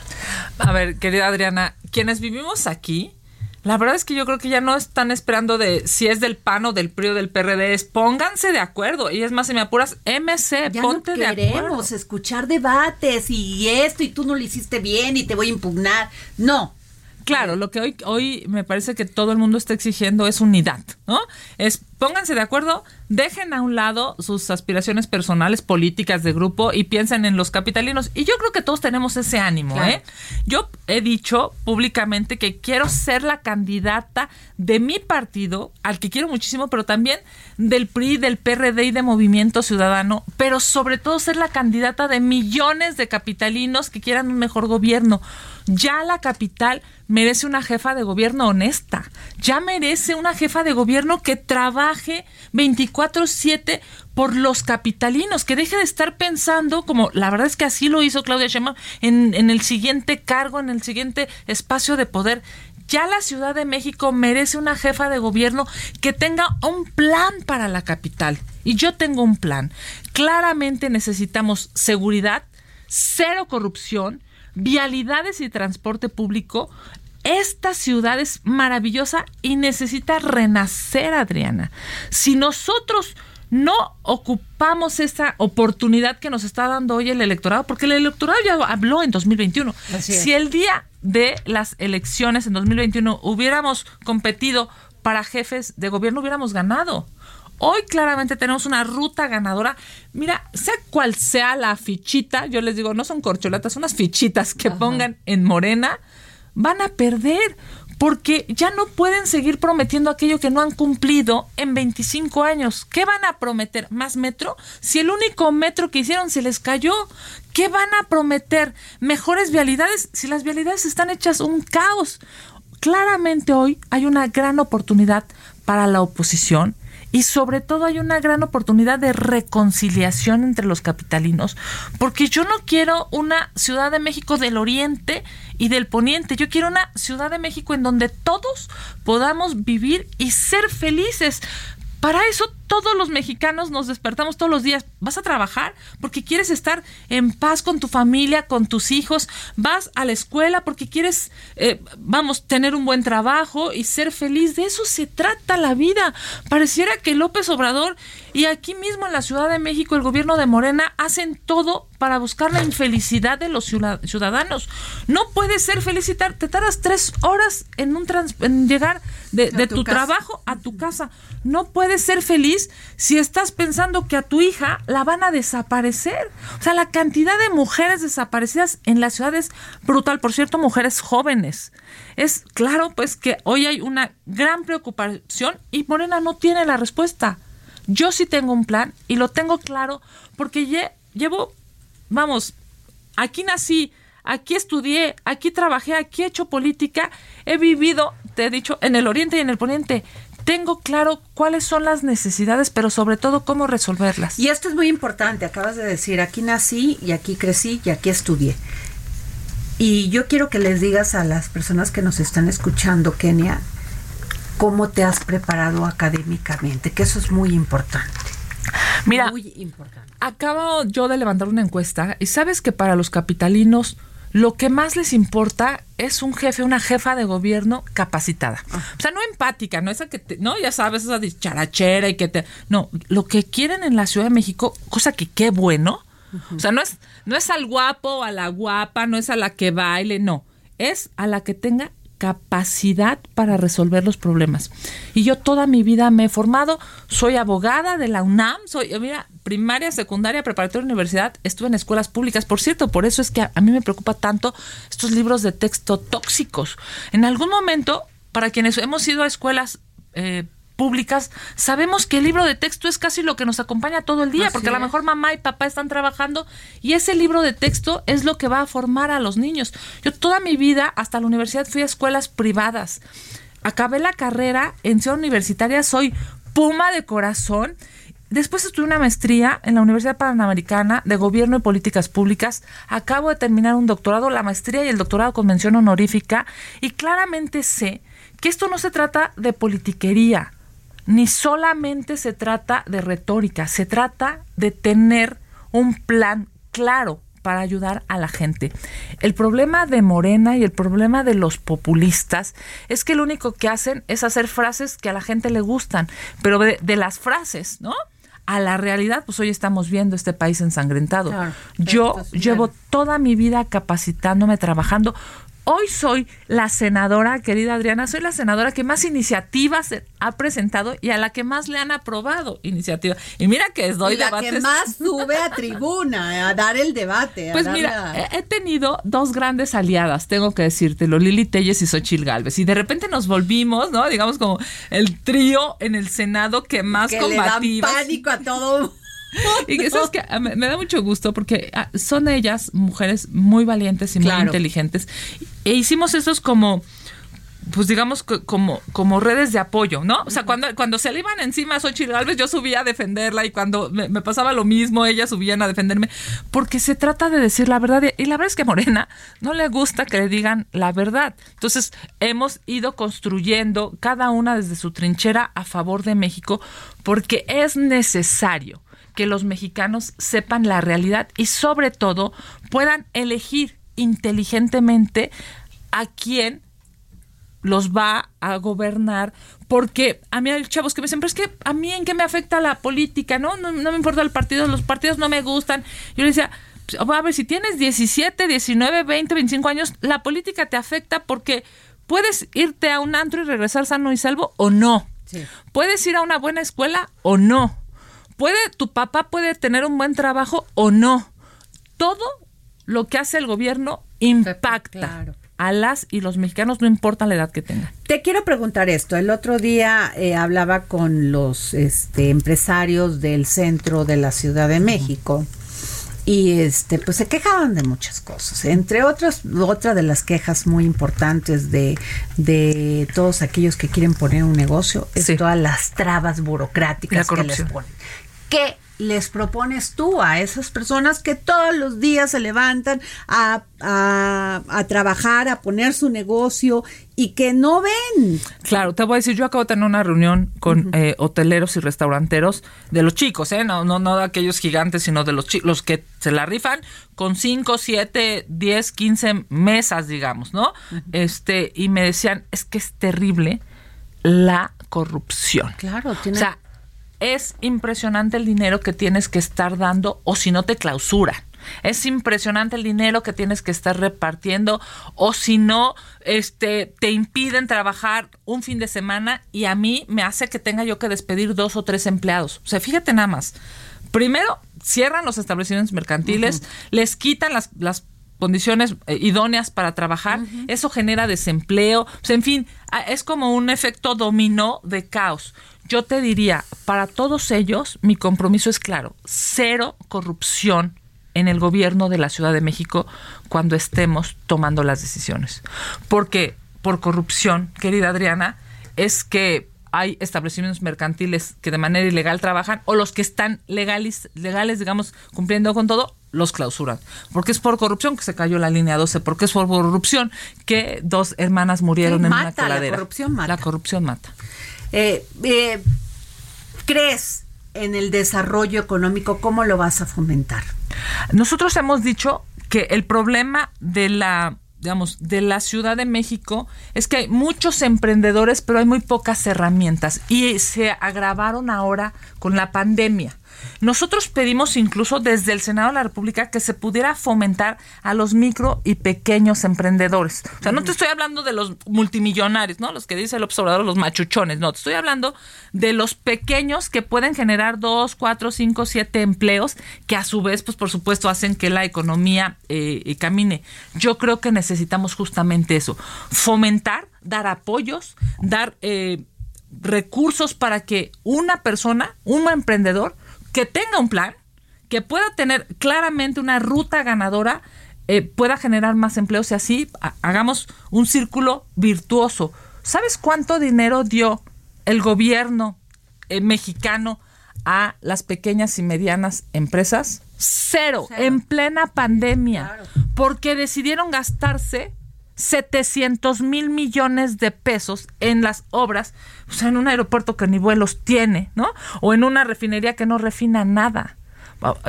A ver, querida Adriana, quienes vivimos aquí, la verdad es que yo creo que ya no están esperando de si es del PAN o del PRI o del PRD, es pónganse de acuerdo. Y es más, si me apuras, MC, Ya ponte no de acuerdo. queremos escuchar debates y esto y tú no lo hiciste bien y te voy a impugnar. No. Claro, lo que hoy, hoy me parece que todo el mundo está exigiendo es unidad, ¿no? Es pónganse de acuerdo, dejen a un lado sus aspiraciones personales, políticas de grupo y piensen en los capitalinos. Y yo creo que todos tenemos ese ánimo, Claro. ¿eh? Yo he dicho públicamente que quiero ser la candidata de mi partido, al que quiero muchísimo, pero también del PRI, del PRD y de Movimiento Ciudadano, pero sobre todo ser la candidata de millones de capitalinos que quieran un mejor gobierno. Ya la capital merece una jefa de gobierno honesta, ya merece una jefa de gobierno que trabaje 24/7 por los capitalinos, que deje de estar pensando, como la verdad es que así lo hizo Claudia Sheinbaum, en, en el siguiente cargo, en el siguiente espacio de poder. Ya la Ciudad de México merece una jefa de gobierno que tenga un plan para la capital. Y yo tengo un plan. Claramente necesitamos seguridad, cero corrupción, vialidades y transporte público, esta ciudad es maravillosa y necesita renacer, Adriana. Si nosotros no ocupamos esa oportunidad que nos está dando hoy el electorado, porque el electorado ya habló en 2021. Si el día de las elecciones en 2021 hubiéramos competido para jefes de gobierno, hubiéramos ganado. Hoy claramente tenemos una ruta ganadora. Mira, sea cual sea la fichita, yo les digo, no son corcholatas, son unas fichitas que pongan en morena, van a perder porque ya no pueden seguir prometiendo aquello que no han cumplido en 25 años. ¿Qué van a prometer? ¿Más metro? Si el único metro que hicieron se les cayó, ¿qué van a prometer? ¿Mejores vialidades? Si las vialidades están hechas un caos. Claramente hoy hay una gran oportunidad para la oposición y sobre todo hay una gran oportunidad de reconciliación entre los capitalinos, porque yo no quiero una Ciudad de México del Oriente y del Poniente, yo quiero una Ciudad de México en donde todos podamos vivir y ser felices. Para eso todos los mexicanos nos despertamos todos los días. Vas a trabajar porque quieres estar en paz con tu familia, con tus hijos. Vas a la escuela porque quieres, eh, vamos, tener un buen trabajo y ser feliz. De eso se trata la vida. Pareciera que López Obrador y aquí mismo en la Ciudad de México el gobierno de Morena hacen todo para buscar la infelicidad de los ciudadanos. No puedes ser feliz y te tardas tres horas en, un en llegar de, tu, tu trabajo a tu casa. No puedes ser feliz si estás pensando que a tu hija la van a desaparecer. O sea, la cantidad de mujeres desaparecidas en la ciudad es brutal. Por cierto, mujeres jóvenes. Es claro, pues, que hoy hay una gran preocupación y Morena no tiene la respuesta. Yo sí tengo un plan y lo tengo claro porque llevo, vamos, aquí nací, aquí estudié, aquí trabajé, aquí he hecho política, he vivido, te he dicho, en el oriente y en el poniente tengo claro cuáles son las necesidades, pero sobre todo cómo resolverlas. Y esto es muy importante, acabas de decir, aquí nací y aquí crecí y aquí estudié. Y yo quiero que les digas a las personas que nos están escuchando, Kenia, cómo te has preparado académicamente, que eso es muy importante. Mira, muy importante. acabo yo de levantar una encuesta y sabes que para los capitalinos lo que más les importa es un jefe, una jefa de gobierno capacitada. Ah. O sea, no empática, no esa que te, no, ya sabes, esa charachera y que te, no, lo que quieren en la Ciudad de México, cosa que qué bueno. O sea, no es no es al guapo o a la guapa, no es a la que baile, no, es a la que tenga capacidad para resolver los problemas. Y yo toda mi vida me he formado, soy abogada de la UNAM, soy, mira, primaria, secundaria, preparatoria, universidad, estuve en escuelas públicas. Por cierto, por eso es que a, mí me preocupa tanto estos libros de texto tóxicos. En algún momento, para quienes hemos ido a escuelas eh, públicas, sabemos que el libro de texto es casi lo que nos acompaña todo el día, porque a lo mejor mamá y papá están trabajando y ese libro de texto es lo que va a formar a los niños. Yo toda mi vida, hasta la universidad, fui a escuelas privadas. Acabé la carrera en ciudad universitaria, soy puma de corazón. Después estuve una maestría en la Universidad Panamericana de Gobierno y Políticas Públicas. Acabo de terminar un doctorado, la maestría y el doctorado con mención honorífica. Y claramente sé que esto no se trata de politiquería ni solamente se trata de retórica, se trata de tener un plan claro para ayudar a la gente. El problema de Morena y el problema de los populistas es que lo único que hacen es hacer frases que a la gente le gustan, pero de, las frases, ¿no? A la realidad, pues hoy estamos viendo este país ensangrentado. Yo llevo toda mi vida capacitándome, trabajando Hoy soy la senadora, querida Adriana, soy la senadora que más iniciativas ha presentado y a la que más le han aprobado iniciativas. Y mira que doy y la que más sube a tribuna, a dar el debate. pues mira, he tenido dos grandes aliadas, tengo que decírtelo, Lili Telles y Xochil Galvez. Y de repente nos volvimos, ¿no? Digamos como el trío en el Senado que más que Le dan pánico a todo y que sabes que ah, me, da mucho gusto porque ah, son ellas mujeres muy valientes y muy inteligentes. E hicimos esos como pues digamos como, como redes de apoyo, ¿no? O sea, cuando, cuando se le iban encima a Xochitl Galvez, yo subía a defenderla y cuando me, me, pasaba lo mismo, ellas subían a defenderme, porque se trata de decir la verdad. Y la verdad es que a Morena no le gusta que le digan la verdad. Entonces, hemos ido construyendo cada una desde su trinchera a favor de México, porque es necesario que los mexicanos sepan la realidad y sobre todo puedan elegir inteligentemente a quién los va a gobernar porque a mí hay chavos que me dicen, pero es que a mí en qué me afecta la política, ¿no? No, no me importa el partido, los partidos no me gustan. Yo le decía, pues, a ver, si tienes 17, 19, 20, 25 años, la política te afecta porque puedes irte a un antro y regresar sano y salvo o no. Puedes ir a una buena escuela o no. Puede, tu papá puede tener un buen trabajo o no. Todo lo que hace el gobierno impacta a las y los mexicanos, no importa la edad que tengan. Te quiero preguntar esto. El otro día eh, hablaba con los este, empresarios del centro de la Ciudad de México y este pues se quejaban de muchas cosas entre otras otra de las quejas muy importantes de, de todos aquellos que quieren poner un negocio es todas las trabas burocráticas que les ponen ¿Qué les propones tú a esas personas que todos los días se levantan a, a, trabajar, a poner su negocio y que no ven? Claro, te voy a decir, yo acabo de tener una reunión con eh, hoteleros y restauranteros de los chicos, ¿eh? No, no, no de aquellos gigantes, sino de los chicos, los que se la rifan con 5, 7, 10, 15 mesas, digamos, ¿no? Este, y me decían, es que es terrible la corrupción. Claro, tiene... O sea, es impresionante el dinero que tienes que estar dando o si no te clausura. Es impresionante el dinero que tienes que estar repartiendo o si no, este, te impiden trabajar un fin de semana y a mí me hace que tenga yo que despedir dos o tres empleados. O sea, fíjate nada más. Primero, cierran los establecimientos mercantiles, les quitan las, las condiciones eh, idóneas para trabajar, eso genera desempleo, en fin, es como un efecto dominó de caos. Yo te diría, para todos ellos, mi compromiso es claro, cero corrupción en el gobierno de la Ciudad de México cuando estemos tomando las decisiones. Porque por corrupción, querida Adriana, es que hay establecimientos mercantiles que de manera ilegal trabajan o los que están legales, legales digamos, cumpliendo con todo, los clausuran. Porque es por corrupción que se cayó la línea 12, porque es por corrupción que dos hermanas murieron en una coladera. La corrupción mata. La corrupción mata. Eh, eh, ¿Crees en el desarrollo económico? ¿Cómo lo vas a fomentar? Nosotros hemos dicho que el problema de la digamos, de la Ciudad de México es que hay muchos emprendedores, pero hay muy pocas herramientas y se agravaron ahora con la pandemia. Nosotros pedimos incluso desde el Senado de la República que se pudiera fomentar a los micro y pequeños emprendedores. O sea, no te estoy hablando de los multimillonarios, ¿no? Los que dice el observador, los machuchones, no, te estoy hablando de los pequeños que pueden generar dos, cuatro, cinco, siete empleos que a su vez, pues por supuesto, hacen que la economía eh, camine. Yo creo que necesitamos justamente eso, fomentar, dar apoyos, dar... Eh, recursos para que una persona, un emprendedor, que tenga un plan, que pueda tener claramente una ruta ganadora, eh, pueda generar más empleos y así hagamos un círculo virtuoso. ¿Sabes cuánto dinero dio el gobierno eh, mexicano a las pequeñas y medianas empresas? Cero, en plena pandemia, porque decidieron gastarse 700 mil millones de pesos en las obras, o sea, en un aeropuerto que ni vuelos tiene, ¿no? O en una refinería que no refina nada.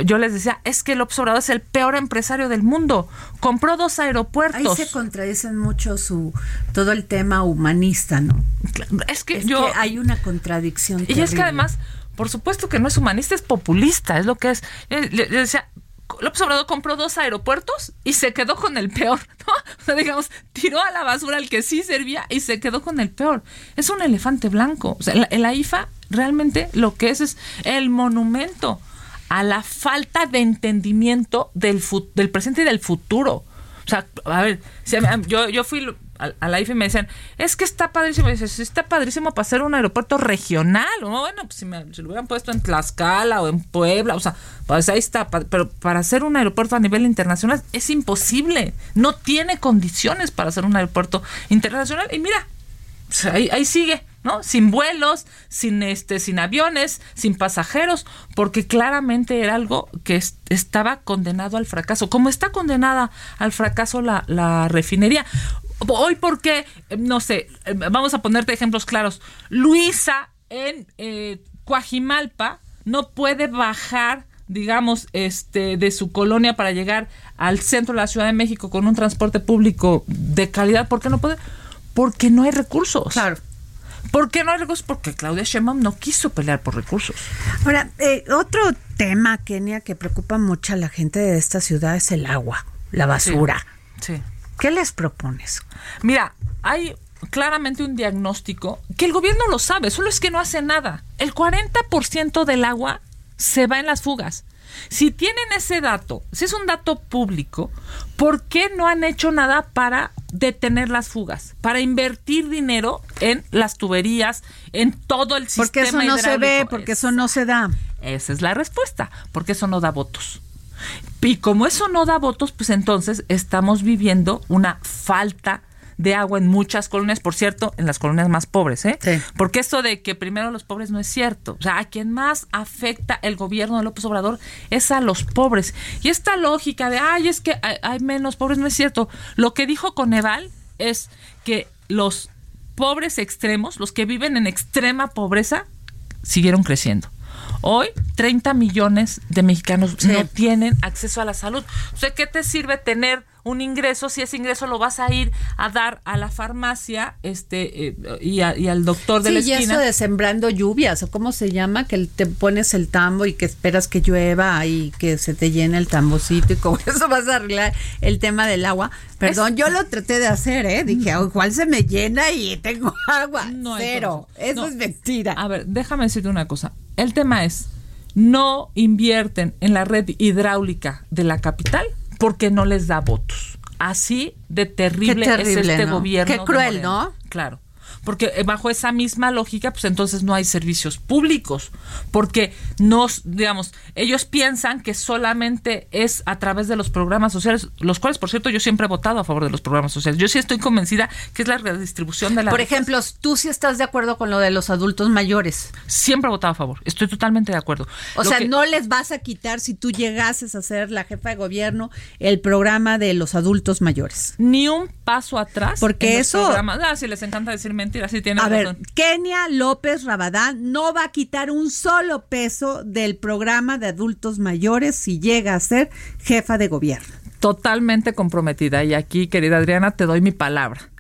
Yo les decía, es que el Obrador es el peor empresario del mundo. Compró dos aeropuertos. Ahí se contradicen mucho su todo el tema humanista, ¿no? Es que yo hay una contradicción. Y es que además, por supuesto que no es humanista, es populista, es lo que es. Le, le decía, López Obrador compró dos aeropuertos y se quedó con el peor, ¿no? O sea, digamos, tiró a la basura el que sí servía y se quedó con el peor. Es un elefante blanco. O sea, la, IFA realmente lo que es es el monumento a la falta de entendimiento del, del presente y del futuro. O sea, a ver, yo, yo fui a, la IFE me decían, es que está padrísimo. Dices, está padrísimo para hacer un aeropuerto regional. bueno, pues si, me, lo hubieran puesto en Tlaxcala o en Puebla, o sea, pues ahí está. Pero para hacer un aeropuerto a nivel internacional es imposible. No tiene condiciones para hacer un aeropuerto internacional. Y mira, ahí, ahí sigue. ¿no? Sin vuelos, sin este, sin aviones, sin pasajeros, porque claramente era algo que estaba condenado al fracaso. Como está condenada al fracaso la refinería, Hoy, ¿por qué? Eh, no sé, vamos a ponerte ejemplos claros. Luisa en eh, Coajimalpa no puede bajar digamos, este, de su colonia para llegar al centro de la Ciudad de México con un transporte público de calidad. ¿Por qué no puede? Porque no hay recursos. Claro. ¿Por qué no hay recursos? Porque Claudia Sheinbaum no quiso pelear por recursos. Ahora, eh, otro tema, Kenia, que preocupa mucho a la gente de esta ciudad es el agua, la basura. Sí. ¿Qué les propones? Mira, hay claramente un diagnóstico que el gobierno lo sabe, solo es que no hace nada. El 40% del agua se va en las fugas. Si tienen ese dato, si es un dato público, ¿por qué no han hecho nada para detener las fugas? Para invertir dinero en las tuberías, en todo el sistema Porque eso no se ve, porque eso no se da. Esa es la respuesta, porque eso no da votos. Y como eso no da votos, pues entonces estamos viviendo una falta de agua en muchas colonias, por cierto, en las colonias más pobres, ¿eh? Sí. Porque esto de que primero los pobres no es cierto. O sea, a quien más afecta el gobierno de López Obrador es a los pobres. Y esta lógica de, ay, es que hay, hay menos pobres, no es cierto. Lo que dijo Coneval es que los pobres extremos, los que viven en extrema pobreza, siguieron creciendo. Hoy, 30 millones de mexicanos no tienen acceso a la salud. O sea, ¿qué te sirve tener un ingreso si ese ingreso lo vas a ir a dar a la farmacia este eh, y, a- y al doctor de Sí, la y esquina? eso de sembrando lluvias, o cómo se llama, que te pones el tambo y que esperas que llueva y que se te llene el tambocito y con eso vas a arreglar el tema del agua. Perdón, yo lo traté de hacer, ¿eh? Dije, "Oh, igual se me llena y tengo agua. No Cero. Eso No. es mentira. A ver, déjame decirte una cosa. El tema es, no invierten en la red hidráulica de la capital porque no les da votos. Así de terrible, es este ¿no? gobierno. Qué cruel. ¿no? Claro. Porque eh, bajo esa misma lógica, pues entonces no hay servicios públicos. Porque nos, digamos, ellos piensan que solamente es a través de los programas sociales, los cuales, por cierto, yo siempre he votado a favor de los programas sociales. Yo sí estoy convencida que es la redistribución de la Por riqueza. ejemplo, tú sí estás de acuerdo con lo de los adultos mayores. Siempre he votado a favor. Estoy totalmente de acuerdo. O Lo sea, que- no les vas a quitar si tú llegases a ser la jefa de gobierno el programa de los adultos mayores. ni un paso atrás. Porque en los eso- programas. Ah, si les encanta decir mentiras, sí tienen A ver, razón. Kenia López Rabadán no va a quitar un solo peso del programa de adultos mayores si llega a ser jefa de gobierno. Totalmente comprometida. Y aquí, querida Adriana, te doy mi palabra.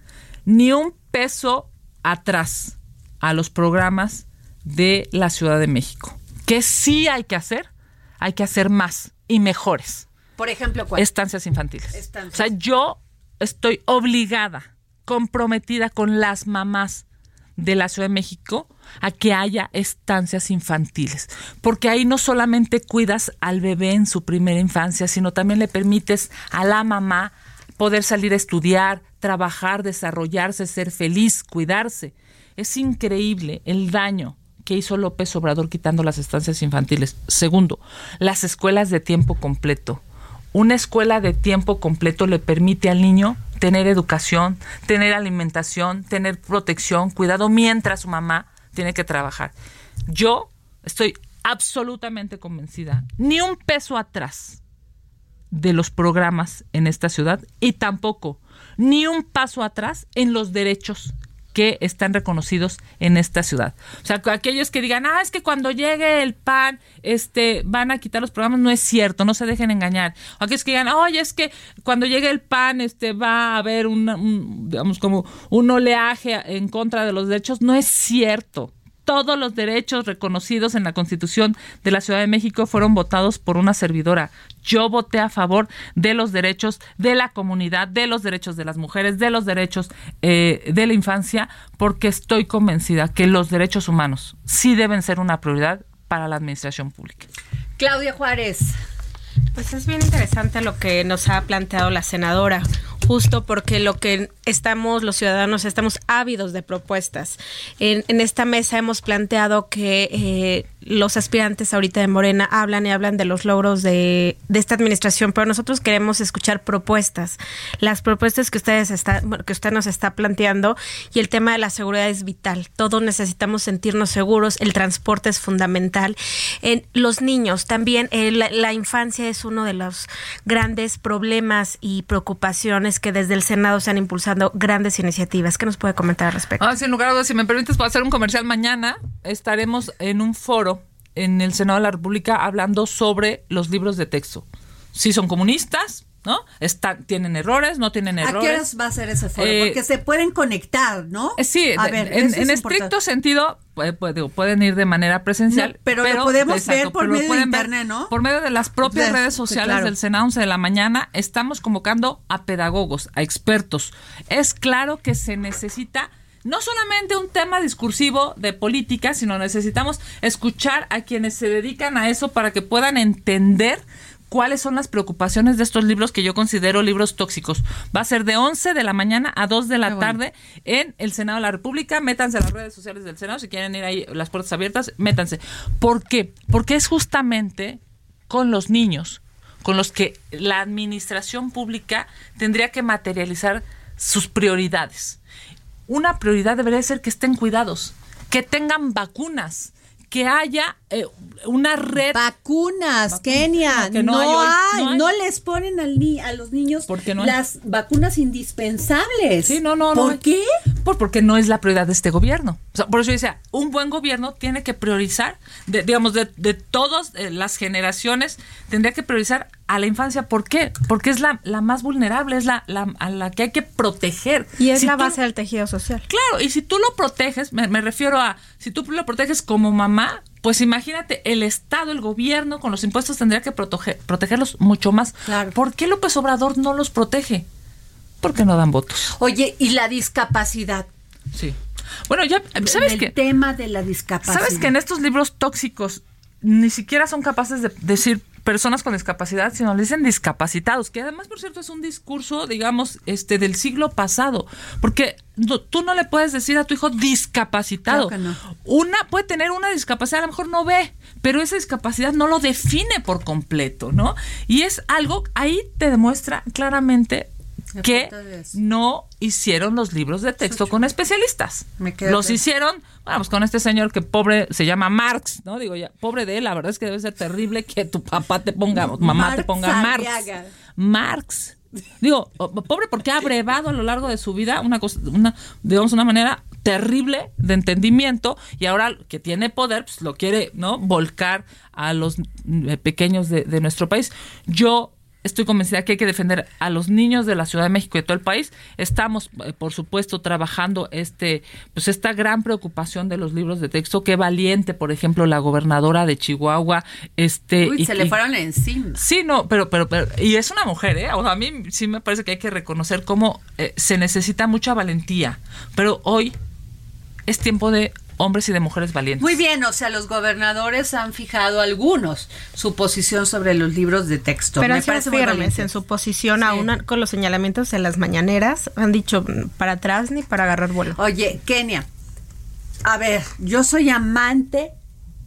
Ni un peso atrás a los programas de la Ciudad de México. Que sí hay que hacer, hay que hacer más y mejores. Por ejemplo, ¿cuál? Estancias infantiles. Estancias. O sea, yo estoy obligada, comprometida con las mamás de la Ciudad de México a que haya estancias infantiles, porque ahí no solamente cuidas al bebé en su primera infancia, sino también le permites a la mamá poder salir a estudiar, trabajar, desarrollarse, ser feliz, cuidarse. Es increíble el daño que hizo López Obrador quitando las estancias infantiles. Segundo, las escuelas de tiempo completo. Una escuela de tiempo completo le permite al niño tener educación, tener alimentación, tener protección, cuidado mientras su mamá tiene que trabajar. Yo estoy absolutamente convencida, ni un peso atrás de los programas en esta ciudad y tampoco ni un paso atrás en los derechos que están reconocidos en esta ciudad. O sea, aquellos que digan, ah, es que cuando llegue el PAN, este, van a quitar los programas, no es cierto, no se dejen engañar. O aquellos que digan, oye, es que cuando llegue el PAN, este, va a haber un, un, digamos, como un oleaje en contra de los derechos, no es cierto todos los derechos reconocidos en la Constitución de la Ciudad de México fueron votados por una servidora. Yo voté a favor de los derechos de la comunidad, de los derechos de las mujeres, de los derechos eh, de la infancia, porque estoy convencida que los derechos humanos sí deben ser una prioridad para la administración pública. Claudia Juárez. Pues es bien interesante lo que nos ha planteado la senadora, justo porque lo que estamos, los ciudadanos, estamos ávidos de propuestas. En, en esta mesa hemos planteado que eh, los aspirantes ahorita de Morena hablan y hablan de los logros de, esta administración, pero nosotros queremos escuchar propuestas, las propuestas que ustedes está, que usted nos está planteando y el tema de la seguridad es vital. Todos necesitamos sentirnos seguros, el transporte es fundamental. En los niños también, eh, la, la infancia es uno de los grandes problemas y preocupaciones que desde el Senado se han impulsado grandes iniciativas. ¿Qué nos puede comentar al respecto? Ah, sin lugar a dudas, si me permites, para hacer un comercial mañana, estaremos en un foro en el Senado de la República hablando sobre los libros de texto. Si son comunistas, ¿no? Están, tienen errores, no tienen errores. ¿A qué horas va a ser ese foro? Eh, Porque se pueden conectar, ¿no? Eh, Sí, A ver, en, es estricto sentido puede- puede- pueden ir de manera presencial. No, pero lo podemos ver por medio de ver internet, ¿no? Por medio de las propias De- redes sociales claro. del Senado 11 de la mañana, estamos convocando a pedagogos, a expertos. Es claro que se necesita no solamente un tema discursivo de política, sino necesitamos escuchar a quienes se dedican a eso para que puedan entender cuáles son las preocupaciones de estos libros que yo considero libros tóxicos. Va a ser de 11 de la mañana a 2 de la bueno. tarde en el Senado de la República. Métanse a las redes sociales del Senado. Si quieren ir ahí, las puertas abiertas, métanse. ¿Por qué? Porque es justamente con los niños con los que la administración pública tendría que materializar sus prioridades. Una prioridad debería ser que estén cuidados, que tengan vacunas, que haya eh, una red. Vacunas, Kenia. que no no, hay hoy, hay, no hay. no les ponen al ni- a los niños no las vacunas indispensables. Sí, no, no, no. ¿Por qué? Por, porque no es la prioridad de este gobierno. O sea, por eso yo decía, un buen gobierno tiene que priorizar, de- digamos, de, de todas eh, las generaciones, tendría que priorizar a la infancia. ¿Por qué? Porque es la, la más vulnerable, es la, la- a la que hay que proteger. Y es Si la tú- base del tejido social. Claro, y si tú lo proteges, me, me refiero a, si tú lo proteges como mamá, pues imagínate, el Estado, el gobierno, con los impuestos tendría que proteger, protegerlos mucho más. ¿Por qué López Obrador no los protege? Porque no dan votos. Oye, y la discapacidad. Sí. Bueno, ya, ¿sabes el tema de la discapacidad. ¿Sabes que en estos libros tóxicos ni siquiera son capaces de decir personas con discapacidad, sino le dicen discapacitados, que además, por cierto, es un discurso, digamos, este del siglo pasado, porque no- tú no le puedes decir a tu hijo discapacitado. Claro no. Una puede tener una discapacidad, a lo mejor no ve, pero esa discapacidad no lo define por completo, ¿no? Y es algo, ahí te demuestra claramente Me que no hicieron los libros de texto con especialistas. Me Los hicieron, vamos, con este señor que pobre se llama Marx, ¿no? Digo, ya, pobre de él, la verdad es que debe ser terrible que tu papá te ponga, tu mamá te ponga Marx. Arriaga. Marx. Digo, pobre porque ha abrevado a lo largo de su vida una cosa, una, digamos, una manera terrible de entendimiento y ahora que tiene poder, pues lo quiere, ¿no? Volcar a los mm, pequeños de, de nuestro país. Yo estoy convencida que hay que defender a los niños de la Ciudad de México y de todo el país. Estamos, eh, por supuesto, trabajando este, pues esta gran preocupación de los libros de texto. Qué valiente, por ejemplo, la gobernadora de Chihuahua, este, Uy, y- se le y- fueron encima. Sí, no, pero, pero, pero, y es una mujer, ¿eh? O sea, a mí sí me parece que hay que reconocer cómo eh, se necesita mucha valentía, pero hoy es tiempo de hombres y de mujeres valientes. Muy bien, o sea, los gobernadores han fijado algunos su posición sobre los libros de texto. Pero Me han sido firmes en su posición, aún con los señalamientos en las mañaneras. Han dicho mm, para atrás ni para agarrar vuelo. Oye, Kenia, a ver, yo soy amante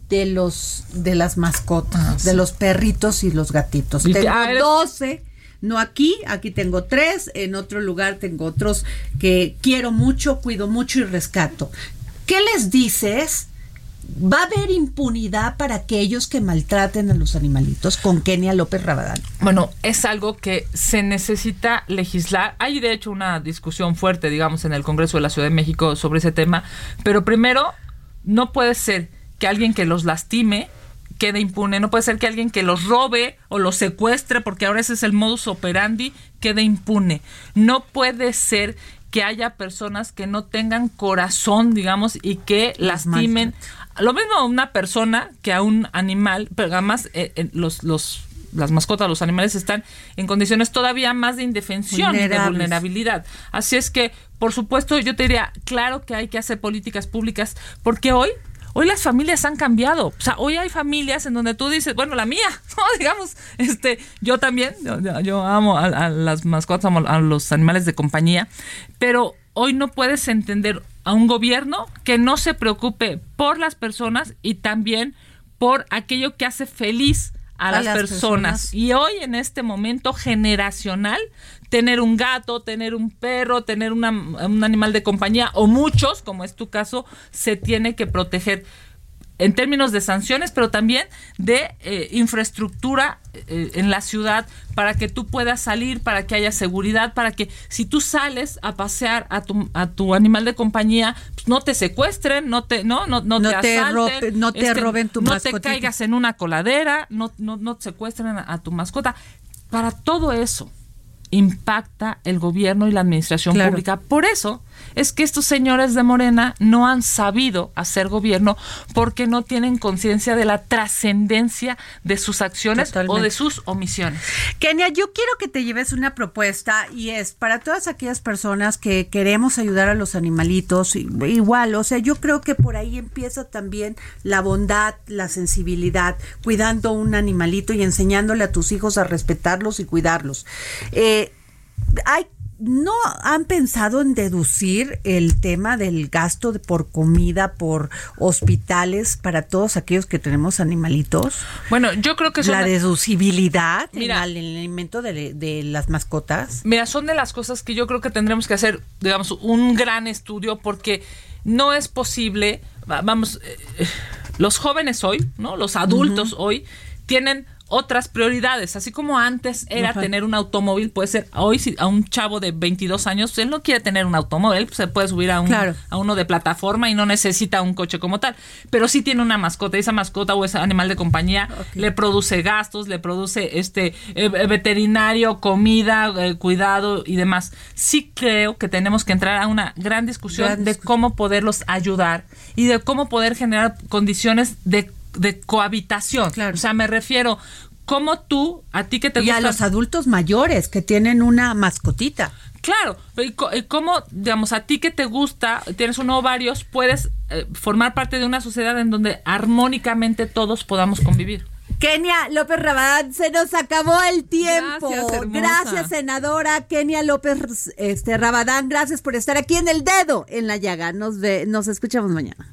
de los de las mascotas, de los perritos y los gatitos. Y Tengo ah, eres- 12, no aquí, aquí tengo tres, en otro lugar tengo otros que quiero mucho, cuido mucho y rescato. ¿Qué les dices? ¿Va a haber impunidad para aquellos que maltraten a los animalitos con Kenia López Rabadán? Bueno, es algo que se necesita legislar. Hay de hecho una discusión fuerte, digamos, en el Congreso de la Ciudad de México sobre ese tema, pero primero, no puede ser que alguien que los lastime quede impune, no puede ser que alguien que los robe o los secuestre, porque ahora ese es el modus operandi, quede impune. No puede ser que haya personas que no tengan corazón, digamos, y que lastimen. Lo mismo a una persona que a un animal, pero además eh, eh, los, los, las mascotas, los animales están en condiciones todavía más de indefensión y de vulnerabilidad. Así es que, por supuesto, yo te diría, claro que hay que hacer políticas públicas, porque hoy Hoy las familias han cambiado. O sea, hoy hay familias en donde tú dices, bueno, la mía, ¿no? digamos, este, yo también, yo, amo a, a las mascotas, amo a los animales de compañía, pero hoy no puedes entender a un gobierno que no se preocupe por las personas y también por aquello que hace feliz a, A las, las personas. personas. Y hoy en este momento generacional, tener un gato, tener un perro, tener una- un animal de compañía o muchos, como es tu caso, se tiene que proteger en términos de sanciones, pero también de eh, infraestructura eh, en la ciudad para que tú puedas salir, para que haya seguridad, para que si tú sales a pasear a tu, a tu animal de compañía, pues no te secuestren, no te no no no, No te, te asalten, este, robe- no te roben tu no mascotita. te caigas en una coladera, no no no te secuestren a, a tu mascota. Para todo eso, impacta el gobierno y la administración pública. Por eso es que estos señores de Morena no han sabido hacer gobierno porque no tienen conciencia de la trascendencia de sus acciones o de sus omisiones. Kenia, yo quiero que te lleves una propuesta y es para todas aquellas personas que queremos ayudar a los animalitos, igual, o sea, yo creo que por ahí empieza también la bondad, la sensibilidad, cuidando un animalito y enseñándole a tus hijos a respetarlos y cuidarlos. Eh, hay ¿No han pensado en deducir el tema del gasto por comida, por hospitales para todos aquellos que tenemos animalitos? Bueno, yo creo que son la deducibilidad en el alimento de, de, las mascotas. Mira, son de las cosas que yo creo que tendremos que hacer, digamos, un gran estudio porque no es posible, vamos, eh, los jóvenes hoy, ¿no? Los adultos hoy tienen otras prioridades. Así como antes era tener un automóvil, puede ser hoy si a un chavo de 22 años, él no quiere tener un automóvil, se puede subir a, un, a uno de plataforma y no necesita un coche como tal. Pero sí tiene una mascota y esa mascota o ese animal de compañía le produce gastos, le produce este eh, veterinario, comida, eh, cuidado y demás. Sí creo que tenemos que entrar a una gran discusión de cómo poderlos ayudar y de cómo poder generar condiciones de de cohabitación. Claro. O sea, me refiero, como tú, a ti que te gusta... Y a los adultos mayores que tienen una mascotita. Claro, y cómo, digamos, a ti que te gusta, tienes uno o varios, puedes eh, formar parte de una sociedad en donde armónicamente todos podamos convivir. Kenia López Rabadán, se nos acabó el tiempo. Gracias, gracias, senadora Kenia López este, Rabadán. Gracias por estar aquí en el dedo en la llaga. Nos, ve, nos escuchamos mañana.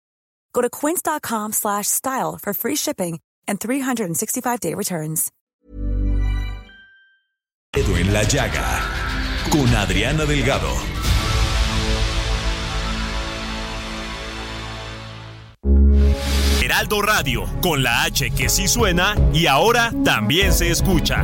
Go to quince.com slash style for free shipping and 365-day returns. Edo en la llaga con Adriana Delgado. Heraldo Radio, con la H que sí suena y ahora también se escucha.